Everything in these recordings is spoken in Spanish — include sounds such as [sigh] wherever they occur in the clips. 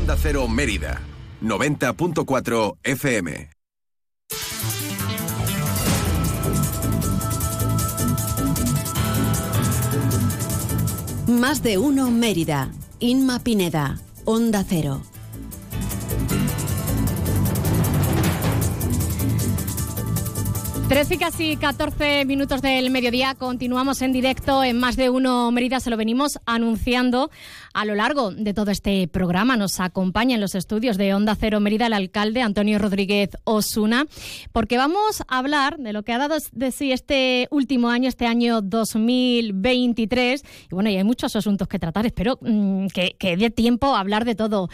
Onda Cero Mérida, 90.4 FM. Más de uno Mérida. Inma Pineda, Onda Cero. Trece y casi 14 minutos del mediodía. Continuamos en directo en Más de Uno Mérida. Se lo venimos anunciando a lo largo de todo este programa. Nos acompaña en los estudios de Onda Cero Mérida el alcalde Antonio Rodríguez Osuna, porque vamos a hablar de lo que ha dado de sí este último año, este año 2023. Y bueno, y hay muchos asuntos que tratar. Espero mm, que, que dé tiempo a hablar de todo.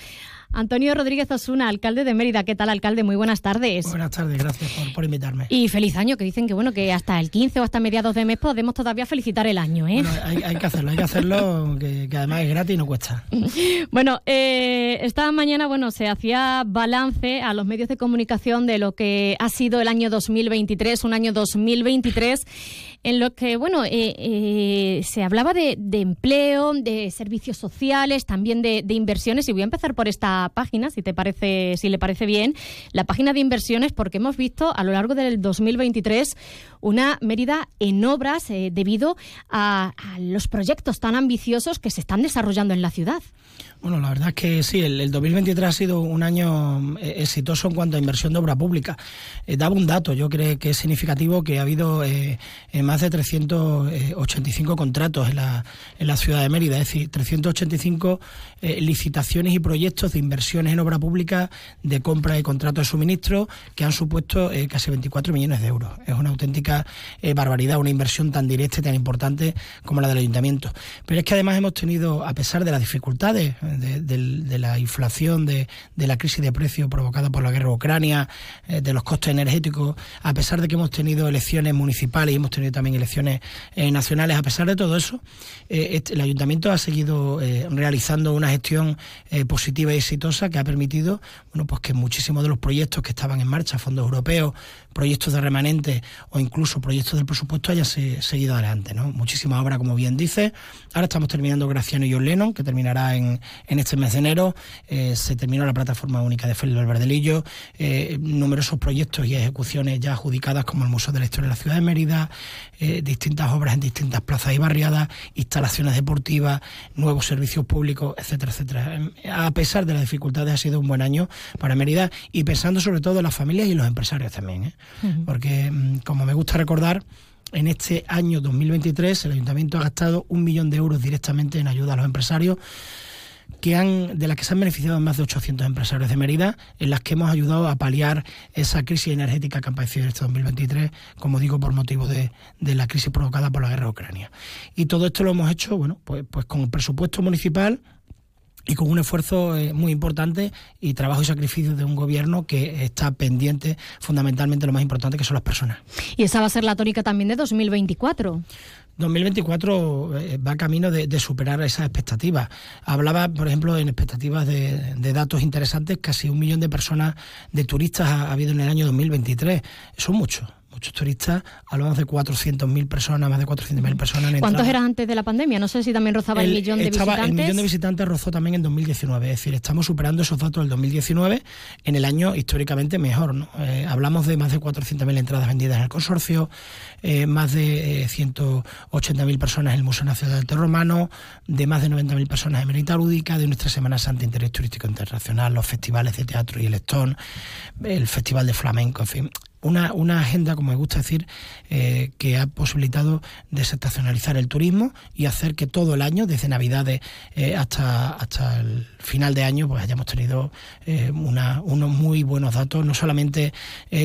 Antonio Rodríguez Osuna, alcalde de Mérida. ¿Qué tal, alcalde? Muy buenas tardes. Buenas tardes, gracias por, invitarme. Y feliz año, que dicen que bueno, que hasta el 15 o hasta mediados de mes podemos todavía felicitar el año, ¿eh? hay, que hacerlo, hay que hacerlo, que, además es gratis y no cuesta. [laughs] bueno, eh, esta mañana, bueno, se hacía balance a los medios de comunicación de lo que ha sido el año 2023, un año 2023 en lo que, bueno, eh, eh, se hablaba de, empleo, de servicios sociales, también de, inversiones. Y voy a empezar por esta página, si te parece, si le parece bien, la página de inversiones, porque hemos visto a lo largo del 2023 una Mérida en obras eh, debido a los proyectos tan ambiciosos que se están desarrollando en la ciudad. Bueno, la verdad es que sí, el, 2023 ha sido un año eh, exitoso en cuanto a inversión de obra pública. Eh, daba un dato, yo creo que es significativo que ha habido eh, más de 385 contratos en la, en la ciudad de Mérida, es decir, 385 licitaciones y proyectos de inversiones en obra pública de compra y contratos de suministro que han supuesto casi 24 millones de euros. Es una auténtica barbaridad, una inversión tan directa y tan importante como la del ayuntamiento. Pero es que además hemos tenido, a pesar de las dificultades, de, la inflación, de, la crisis de precios provocada por la guerra de Ucrania, eh, de los costes energéticos, a pesar de que hemos tenido elecciones municipales y hemos tenido también elecciones eh, nacionales, a pesar de todo eso, eh, este, el ayuntamiento ha seguido realizando una gestión positiva y exitosa que ha permitido bueno, pues que muchísimos de los proyectos que estaban en marcha, fondos europeos, proyectos de remanente o incluso proyectos del presupuesto hayan seguido adelante. ¿no? Muchísimas obras, como bien dice. Ahora estamos terminando Graciano y John que terminará en, en este mes de enero. Eh, se terminó la plataforma única de Félix Valverdelillo. Eh, numerosos proyectos y ejecuciones ya adjudicadas, como el Museo de la Historia de la Ciudad de Mérida, eh, distintas obras en distintas plazas y barriadas, instalaciones deportivas, nuevos servicios públicos, etcétera, etcétera. A pesar de las dificultades, ha sido un buen año para Mérida y pensando sobre todo en las familias y los empresarios también. Porque, mm, como me gusta recordar, en este año 2023 el ayuntamiento ha gastado un millón de euros directamente en ayuda a los empresarios que han, de las que se han beneficiado más de 800 empresarios de Mérida, en las que hemos ayudado a paliar esa crisis energética que ha aparecido en este 2023, como digo, por motivo de, la crisis provocada por la guerra de Ucrania. Y todo esto lo hemos hecho, bueno, pues, pues con el presupuesto municipal y con un esfuerzo eh, muy importante y trabajo y sacrificio de un gobierno que está pendiente fundamentalmente de lo más importante que son las personas. Y esa va a ser la tónica también de 2024. 2024 eh, va camino de, superar esas expectativas. Hablaba, por ejemplo, en expectativas de, datos interesantes, casi un millón de personas, de turistas ha, habido en el año 2023. Son muchos muchos turistas, hablamos de 400.000 personas, más de 400.000 personas. En ¿Cuántos eran antes de la pandemia? No sé si también rozaba el, millón de visitantes. El millón de visitantes rozó también en 2019, es decir, estamos superando esos datos del 2019 en el año históricamente mejor. ¿no? Eh, hablamos de más de 400.000 entradas vendidas en el consorcio, eh, más de 180.000 eh, personas en el Museo Nacional del Arte Romano, de más de 90.000 personas en Merita Lúdica, de nuestra Semana Santa Interés Turístico Internacional, los festivales de teatro y el Estón, el Festival de Flamenco, en fin una, una agenda, como me gusta decir, eh, que ha posibilitado desestacionalizar el turismo y hacer que todo el año, desde Navidades eh, hasta, hasta el final de año, pues hayamos tenido eh, unos muy buenos datos, no solamente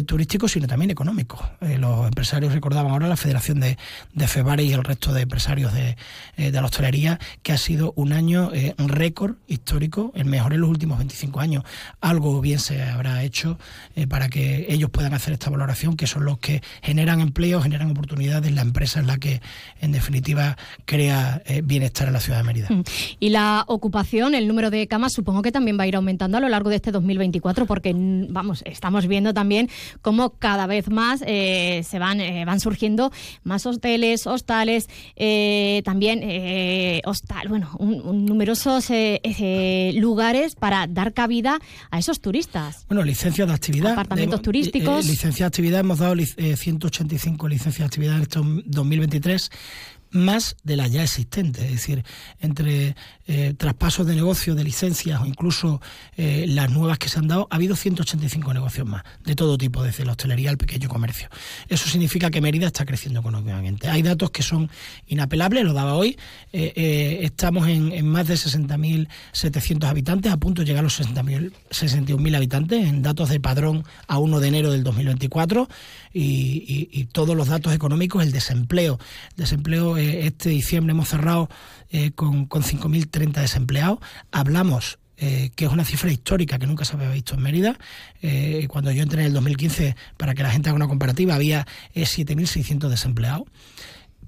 turísticos, sino también económicos. los empresarios recordaban ahora la Federación de, de FEBARE y el resto de empresarios de, de la hostelería, que ha sido un año récord histórico, el mejor en los últimos 25 años. Algo bien se habrá hecho para que ellos puedan hacer esta esta valoración, que son los que generan empleo, generan oportunidades, la empresa es la que en definitiva crea eh, bienestar en la ciudad de Mérida. Mm. Y la ocupación, el número de camas, supongo que también va a ir aumentando a lo largo de este 2024, porque vamos, estamos viendo también cómo cada vez más eh, se van, eh, van surgiendo más hoteles, hostales, también hostal, bueno, un, numerosos lugares para dar cabida a esos turistas. Bueno, licencias de actividad. Apartamentos turísticos. licencias de actividad, hemos dado 185 licencias de actividad en este 2023 más de las ya existentes, es decir, entre eh, traspasos de negocios, de licencias o incluso eh, las nuevas que se han dado, ha habido 185 negocios más, de todo tipo, desde la hostelería al pequeño comercio. Eso significa que Mérida está creciendo económicamente. Hay datos que son inapelables, lo daba hoy, eh, estamos en, más de 60.700 habitantes, a punto de llegar a los 61.000 habitantes, en datos de padrón a 1 de enero del 2024, y, y todos los datos económicos, el desempleo, desempleo este diciembre hemos cerrado eh, con, con 5.030 desempleados. Hablamos eh, que es una cifra histórica que nunca se había visto en Mérida. Eh, cuando yo entré en el 2015, para que la gente haga una comparativa, había 7.600 desempleados.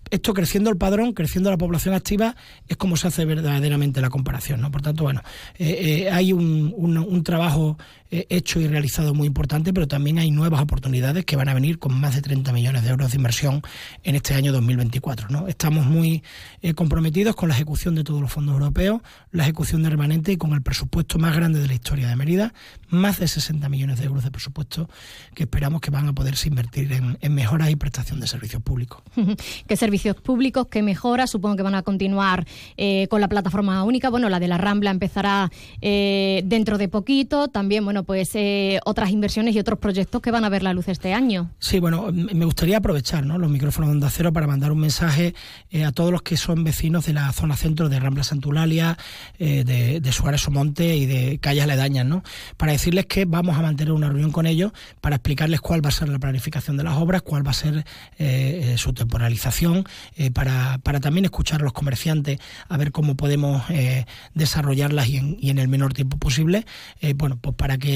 Esto creciendo el padrón, creciendo la población activa, es como se hace verdaderamente la comparación. Por tanto, bueno, hay un, trabajo eh, hecho y realizado muy importante, pero también hay nuevas oportunidades que van a venir con más de 30 millones de euros de inversión en este año 2024. ¿no? Estamos muy eh, comprometidos con la ejecución de todos los fondos europeos, la ejecución de remanente y con el presupuesto más grande de la historia de Mérida, más de 60 millones de euros de presupuesto que esperamos que van a poderse invertir en, mejoras y prestación de servicios públicos. [laughs] ¿Qué servicios públicos? ¿Qué mejoras? Supongo que van a continuar eh, con la plataforma única. Bueno, la de la Rambla empezará dentro de poquito. También, bueno, pues eh, otras inversiones y otros proyectos que van a ver la luz este año. Sí, bueno, me gustaría aprovechar los micrófonos de Onda Cero para mandar un mensaje eh, a todos los que son vecinos de la zona centro de Rambla Santulalia, eh, de, Suárez Omonte y de calles aledañas, ¿no? Para decirles que vamos a mantener una reunión con ellos para explicarles cuál va a ser la planificación de las obras, cuál va a ser su temporalización, para, para, también escuchar a los comerciantes a ver cómo podemos desarrollarlas y en, y en, el menor tiempo posible, bueno, pues para que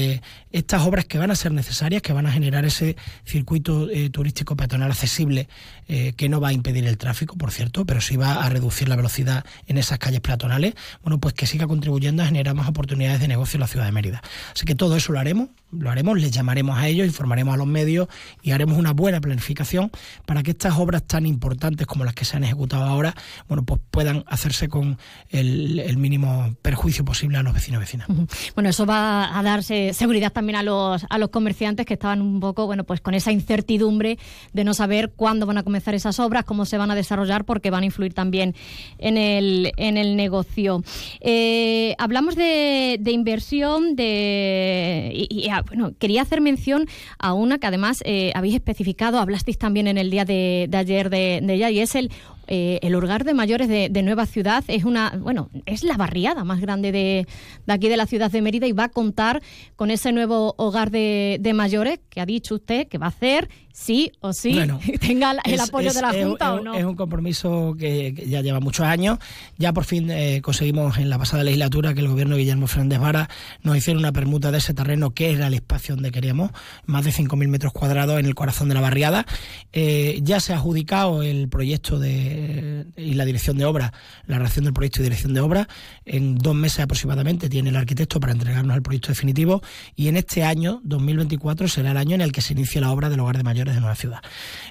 estas obras que van a ser necesarias, que van a generar ese circuito eh, turístico peatonal accesible, eh, que no va a impedir el tráfico, por cierto, pero sí va a reducir la velocidad en esas calles peatonales, bueno, pues que siga contribuyendo a generar más oportunidades de negocio en la ciudad de Mérida. Así que todo eso lo haremos, lo haremos, les llamaremos a ellos, informaremos a los medios y haremos una buena planificación para que estas obras tan importantes como las que se han ejecutado ahora, bueno, pues puedan hacerse con el, mínimo perjuicio posible a los vecinos y vecinas. Bueno, eso va a darse seguridad también a los, a los comerciantes que estaban un poco, bueno, pues con esa incertidumbre de no saber cuándo van a comenzar esas obras, cómo se van a desarrollar, porque van a influir también en el, en el negocio. Eh, hablamos de, inversión, de y, ah, bueno, quería hacer mención a una que además eh, habéis especificado, hablasteis también en el día de, ayer de, de ella, y es el eh, el hogar de mayores de, Nueva Ciudad es una, bueno, es la barriada más grande de, aquí de la ciudad de Mérida y va a contar con ese nuevo hogar de, de mayores que ha dicho usted que va a hacer sí o sí [laughs] tenga el apoyo de la Junta o no. Es un compromiso que, ya lleva muchos años. Ya por fin eh, conseguimos en la pasada legislatura que el gobierno de Guillermo Fernández Vara nos hiciera una permuta de ese terreno que era el espacio donde queríamos, más de 5.000 metros cuadrados en el corazón de la barriada. Eh, ya se ha adjudicado el proyecto de, y la dirección de obra, la redacción del proyecto y dirección de obra. En dos meses aproximadamente tiene el arquitecto para entregarnos el proyecto definitivo y en este año, 2024, será el año en el que se inicie la obra del hogar de mayores de Nueva Ciudad.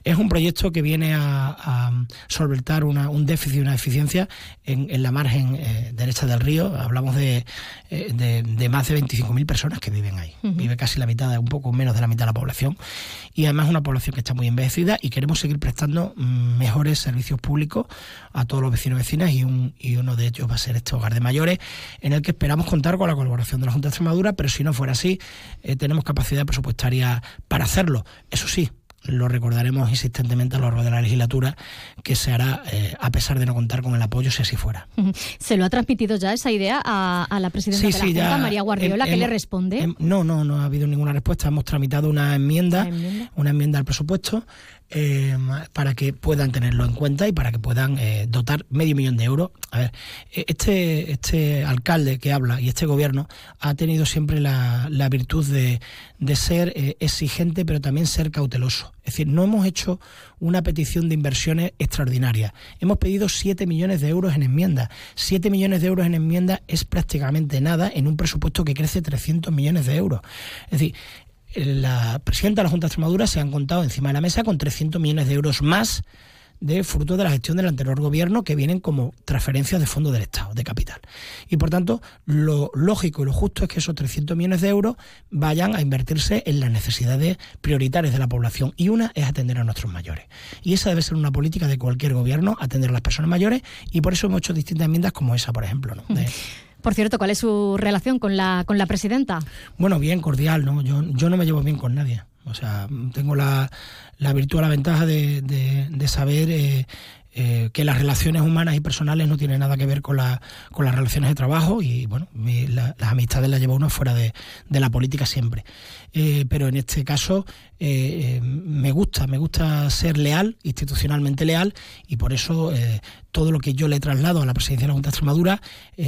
Es un proyecto que viene a, solventar un déficit y una deficiencia en, la margen eh, derecha del río. Hablamos de, eh, más de 25.000 personas que viven ahí. Vive casi la mitad, un poco menos de la mitad de la población. Y además una población que está muy envejecida y queremos seguir prestando mm, mejores servicios públicos a todos los vecinos y vecinas y, uno de ellos va a ser este hogar de mayores en el que esperamos contar con la colaboración de la Junta de Extremadura, pero si no fuera así, eh, tenemos capacidad presupuestaria para hacerlo. Eso sí, lo recordaremos insistentemente a lo largo de la legislatura, que se hará eh, a pesar de no contar con el apoyo si así fuera. ¿Se lo ha transmitido ya esa idea a, la presidenta de la Junta, María Guardiola, que le responde? no, no, no ha habido ninguna respuesta. Hemos tramitado una enmienda, una enmienda, al presupuesto eh, para que puedan tenerlo en cuenta y para que puedan eh, dotar medio millón de euros. A ver, eh, este, este alcalde que habla y este gobierno ha tenido siempre la, la virtud de, de ser exigente, pero también ser cauteloso. Es decir, no hemos hecho una petición de inversiones extraordinarias. Hemos pedido 7 millones de euros en enmienda. 7 millones de euros en enmienda es prácticamente nada en un presupuesto que crece 300 millones de euros. Es decir, la presidenta de la Junta de Extremadura se han contado encima de la mesa con 300 millones de euros más de fruto de la gestión del anterior gobierno que vienen como transferencias de fondos del Estado, de capital. Y por tanto, lo lógico y lo justo es que esos 300 millones de euros vayan a invertirse en las necesidades prioritarias de la población. Y una es atender a nuestros mayores. Y esa debe ser una política de cualquier gobierno, atender a las personas mayores. Y por eso hemos hecho distintas enmiendas como esa, por ejemplo. ¿no? Por cierto, ¿cuál es su relación con la, con la presidenta? Bueno, bien, cordial, ¿no? Yo, yo no me llevo bien con nadie. O sea, tengo la, la virtud, la ventaja de, de, saber eh, eh, que las relaciones humanas y personales no tienen nada que ver con, la, con las relaciones de trabajo y, bueno, las amistades las lleva uno fuera de, de la política siempre. Eh, pero en este caso me gusta, me gusta ser leal, institucionalmente leal, y por eso todo lo que yo le traslado a la presidencia de la Junta de Extremadura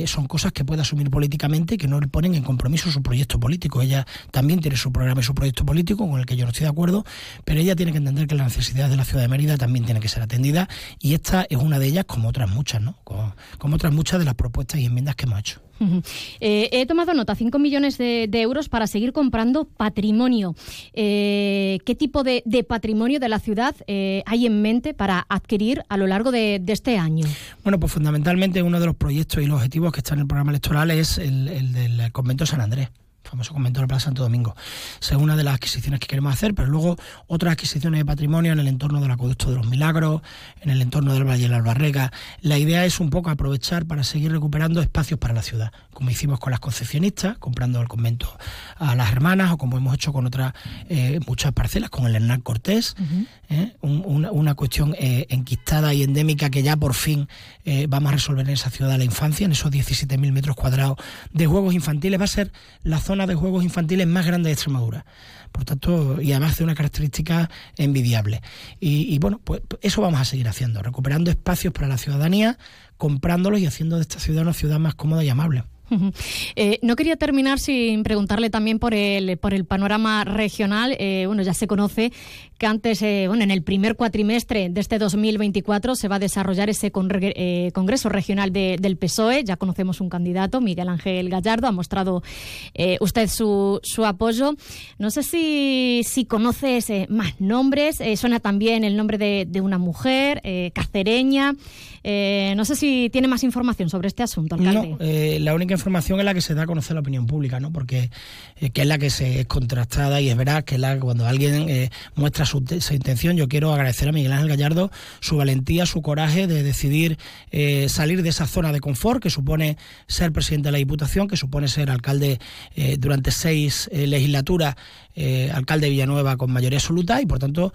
son cosas que puede asumir políticamente que no le ponen en compromiso su proyecto político. Ella también tiene su programa y su proyecto político con el que yo no estoy de acuerdo, pero ella tiene que entender que las necesidades de la ciudad de Mérida también tienen que ser atendidas y esta es una de ellas como otras muchas, ¿no? como otras muchas de las propuestas y enmiendas que hemos hecho. [laughs] Eh, he tomado nota, 5 millones de, euros para seguir comprando patrimonio. Eh, ¿Qué tipo de, patrimonio de la ciudad eh, hay en mente para adquirir a lo largo de, este año? Bueno, pues fundamentalmente uno de los proyectos y los objetivos que está en el programa electoral es el, del convento San Andrés famoso convento de Plaza Santo Domingo. es una de las adquisiciones que queremos hacer, pero luego otras adquisiciones de patrimonio en el entorno del Acueducto de los Milagros, en el entorno del Valle de la Albarrega. La idea es un poco aprovechar para seguir recuperando espacios para la ciudad, como hicimos con las concepcionistas, comprando el convento a las hermanas, o como hemos hecho con otras eh, muchas parcelas, con el Hernán Cortés, ¿eh? una, cuestión eh, enquistada y endémica que ya por fin vamos a resolver en esa ciudad de la infancia, en esos 17.000 metros cuadrados de juegos infantiles. Va a ser la zona de juegos infantiles más grande de Extremadura. Por tanto, y además de una característica envidiable. Y, bueno, pues eso vamos a seguir haciendo, recuperando espacios para la ciudadanía, comprándolos y haciendo de esta ciudad una ciudad más cómoda y amable. [laughs] Eh, no quería terminar sin preguntarle también por el, por el panorama regional. Eh, bueno, ya se conoce que antes, eh, bueno, en el primer cuatrimestre de este 2024 se va a desarrollar ese Congreso Regional del PSOE. Ya conocemos un candidato, Miguel Ángel Gallardo, ha mostrado usted su, apoyo. No sé si, si conoces más nombres. suena también el nombre de, una mujer, cacereña. No sé si tiene más información sobre este asunto, alcalde. No, la única información es la que se da a conocer la opinión pública, ¿no? Porque eh, que es la que se es contrastada y es verdad que la, cuando alguien muestra su, intención, yo quiero agradecer a Miguel Ángel Gallardo su valentía, su coraje de decidir salir de esa zona de confort que supone ser presidente de la Diputación, que supone ser alcalde durante seis legislaturas, alcalde de Villanueva con mayoría absoluta y por tanto,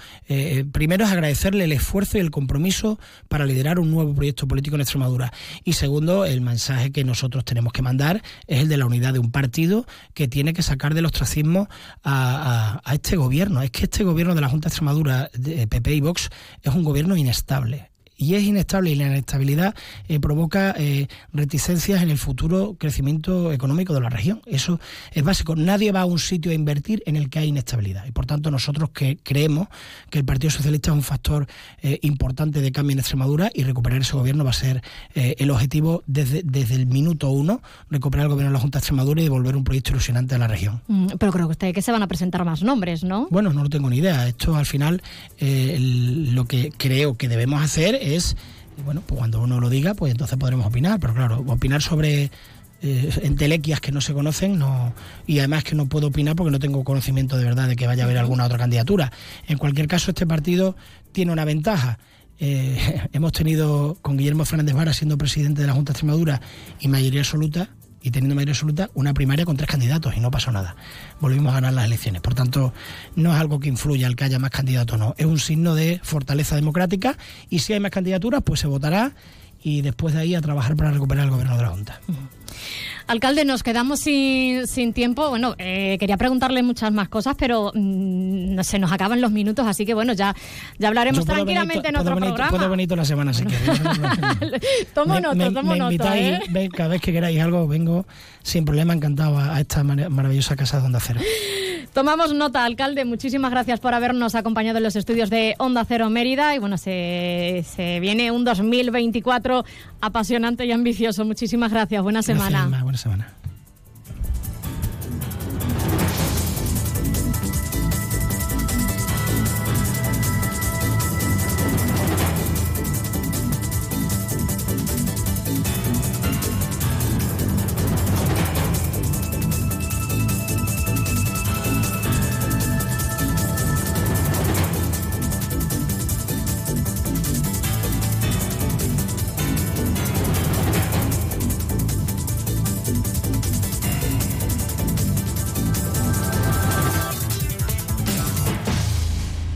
primero es agradecerle el esfuerzo y el compromiso para liderar un nuevo proyecto político en Extremadura. Y segundo, el mensaje que nosotros tenemos que mandar es el de la unidad de un partido que tiene que sacar del ostracismo a, este gobierno. Es que este gobierno de la Junta de Extremadura, de PP y Vox, es un gobierno inestable y es inestable y la inestabilidad eh, provoca eh, reticencias en el futuro crecimiento económico de la región. Eso es básico. Nadie va a un sitio a invertir en el que hay inestabilidad. Y por tanto nosotros que creemos que el Partido Socialista es un factor eh, importante de cambio en Extremadura y recuperar ese gobierno va a ser el objetivo desde, desde el minuto uno, recuperar el gobierno de la Junta de Extremadura y devolver un proyecto ilusionante a la región. Mm, pero creo que usted que se van a presentar más nombres, ¿no? Bueno, no lo tengo ni idea. Esto al final lo que creo que debemos hacer es es, bueno, pues cuando uno lo diga, pues entonces podremos opinar, pero claro, opinar sobre eh, entelequias que no se conocen no y además que no puedo opinar porque no tengo conocimiento de verdad de que vaya a haber alguna otra candidatura. En cualquier caso, este partido tiene una ventaja. Eh, [laughs] hemos tenido con Guillermo Fernández Vara siendo presidente de la Junta de Extremadura y mayoría absoluta y teniendo mayoría absoluta una primaria con tres candidatos y no pasó nada. Volvimos a ganar las elecciones. Por tanto, no es algo que influya al que haya más candidatos, no. Es un signo de fortaleza democrática y si hay más candidaturas, pues se votará y después de ahí a trabajar para recuperar el gobierno de la Junta. Alcalde, nos quedamos sin, sin tiempo. Bueno, eh, quería preguntarle muchas más cosas, pero mm, se nos acaban los minutos, así que bueno, ya, ya hablaremos tranquilamente en otro programa. Puedo venir toda la semana si queréis. [laughs] tomo nota, tomo nota. ¿eh? cada vez que queráis algo, vengo sin problema, encantado a, esta maravillosa casa de Onda Cero. [laughs] Tomamos nota, alcalde. Muchísimas gracias por habernos acompañado en los estudios de Onda Cero Mérida. Y bueno, se, se viene un 2024 apasionante y ambicioso. Muchísimas gracias. Buena semana. buena semana.